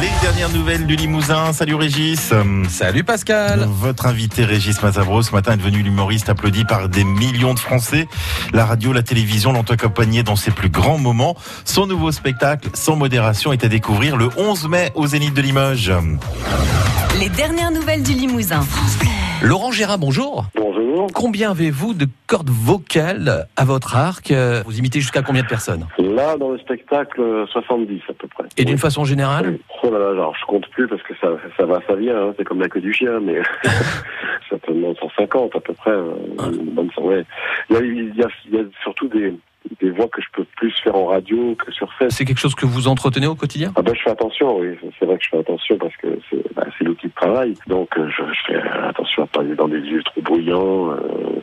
Les dernières nouvelles du Limousin. Salut Régis. Salut Pascal. Votre invité Régis Mazavro ce matin est devenu l'humoriste applaudi par des millions de Français. La radio, la télévision l'ont accompagné dans ses plus grands moments. Son nouveau spectacle, Sans modération, est à découvrir le 11 mai au Zénith de Limoges. Les dernières nouvelles du Limousin. Laurent Gérard, bonjour. Bonjour. Combien avez-vous de cordes vocales à votre arc Vous imitez jusqu'à combien de personnes Là, dans le spectacle, 70 à peu près. Et d'une façon générale Oh là là, alors je compte plus parce que ça, ça va, ça vient, hein, c'est comme la queue du chien, mais certainement 150 à peu près. euh, une bonne cent- ouais. Il, y a, il, y a, il y a surtout des, des voix que je peux plus faire en radio que sur scène. C'est quelque chose que vous entretenez au quotidien Ah ben je fais attention, oui, c'est vrai que je fais attention parce que c'est bah, l'outil travail. Donc euh, je, je fais attention à pas aller dans des lieux trop bruyants. euh.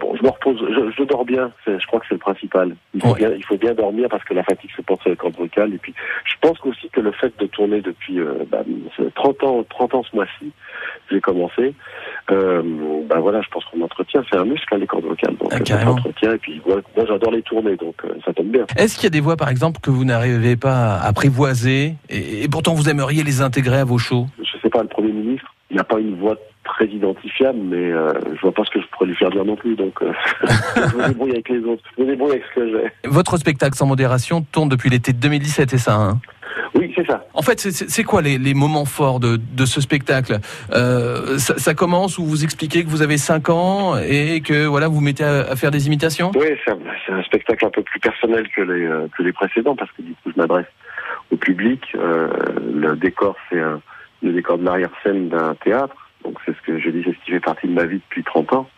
Bon, je me repose, je, je dors bien, je crois que c'est le principal. Il faut, Ouais. bien, il faut bien dormir parce que la fatigue se porte sur les cordes vocales. Et puis je pense aussi que le fait de tourner depuis euh, bah, c'est 30 ans, 30 ans ce mois-ci, j'ai commencé. Euh, bah voilà, je pense qu'on entretient, c'est un muscle hein, les cordes vocales, donc Ah. Et puis moi, moi, j'adore les tourner, donc euh, ça tombe bien. Est-ce qu'il y a des voix, par exemple, que vous n'arrivez pas à apprivoiser? Et, et pourtant vous aimeriez les intégrer à vos shows? Pas, le Premier ministre, il n'a pas une voix très identifiable, mais euh, je vois pas ce que je pourrais lui faire dire non plus, donc euh, je me débrouille avec les autres, je me débrouille avec ce que j'ai. Votre spectacle sans modération tourne depuis l'été 2017, c'est ça hein? Oui, c'est ça. En fait, c'est- quoi les, les moments forts de, de ce spectacle? Euh, ça, ça commence où vous expliquez que vous avez 5 ans et que voilà vous vous mettez à, à faire des imitations? Oui, c'est un, spectacle un peu plus personnel que les, euh, que les précédents, parce que du coup, je m'adresse au public. Euh, le décor, c'est un- le décor de l'arrière-scène d'un théâtre, donc c'est ce que je dis, c'est ce qui fait partie de ma vie depuis 30 ans.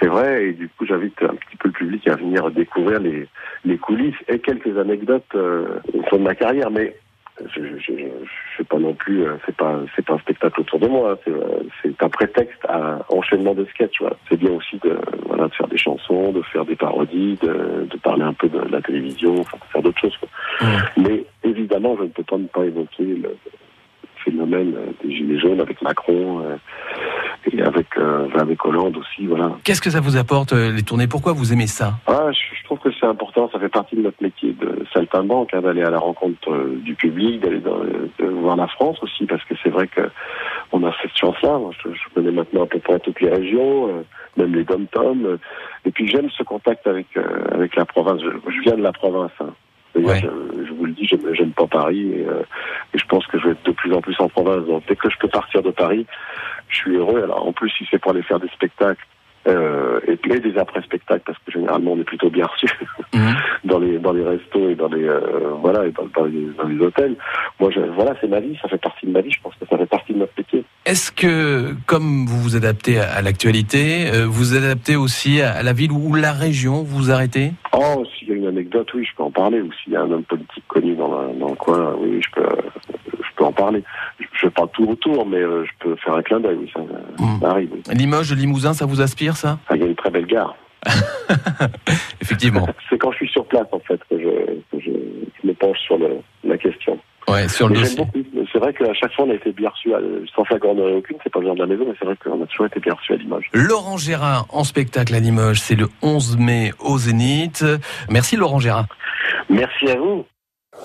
C'est vrai, et du coup, j'invite un petit peu le public à venir découvrir les, les coulisses et quelques anecdotes euh, au fond de ma carrière, mais je, je, je, je fais pas non plus, euh, c'est pas, c'est pas un spectacle autour de moi, hein, c'est, euh, c'est un prétexte à enchaînement de sketchs. Voilà. C'est bien aussi de, voilà, de faire des chansons, de faire des parodies, de, de parler un peu de la télévision, enfin, de faire d'autres choses. Quoi. Mais évidemment, je ne peux pas ne pas évoquer le phénomène euh, des gilets jaunes avec Macron euh, et avec euh, avec Hollande aussi, voilà. Qu'est-ce que ça vous apporte les tournées? Pourquoi vous aimez ça? Ah, je, je trouve que c'est important, ça fait partie de notre métier de saltimbanque, hein, d'aller à la rencontre du public, d'aller voir la France aussi, parce que c'est vrai que on a cette chance-là. Je, je connais maintenant à peu près toutes les régions, euh, même les dom-toms. euh, et puis j'aime ce contact avec euh, avec la province. Je, je viens de la province. Hein. Ouais. je, je vous le dis, j'aime j'aime pas Paris et, et je pense que je vais être de plus en plus en province. Donc dès que je peux partir de Paris, je suis heureux. Alors en plus, si c'est pour aller faire des spectacles euh, et, et des après-spectacles, parce que généralement on est plutôt bien reçus Mhm. dans les dans les restos et dans les euh, voilà et dans, dans les, dans les hôtels. Moi, je, voilà, c'est ma vie, ça fait partie de ma vie. Je pense que ça fait partie de notre métier. Est-ce que, comme vous vous adaptez à, à l'actualité, euh, vous vous adaptez aussi à, à la ville ou la région Vous vous arrêtez? Oh, s'il y a une anecdote, oui, je peux en parler. Ou s'il y a un homme politique connu dans, la- dans le coin, oui, je peux, je peux en parler. Je, je pas tout autour, mais euh, je peux faire un clin d'œil. Oui, ça, ça arrive. oui. Limoges, Limousin, ça vous aspire ça? Ah, Il y a une très belle gare. Effectivement. C'est quand je suis sur place, en fait, que je, que je, je me penche sur le, la question. Ouais, sur le C'est vrai qu'à chaque fois, on a été bien reçus, à- sans flagornerie aucune. C'est pas le genre de la maison, mais c'est vrai qu'on a toujours été bien reçus à Limoges. Laurent Gérard en spectacle à Limoges, c'est le 11 mai au Zénith. Merci Laurent Gérard. Merci à vous.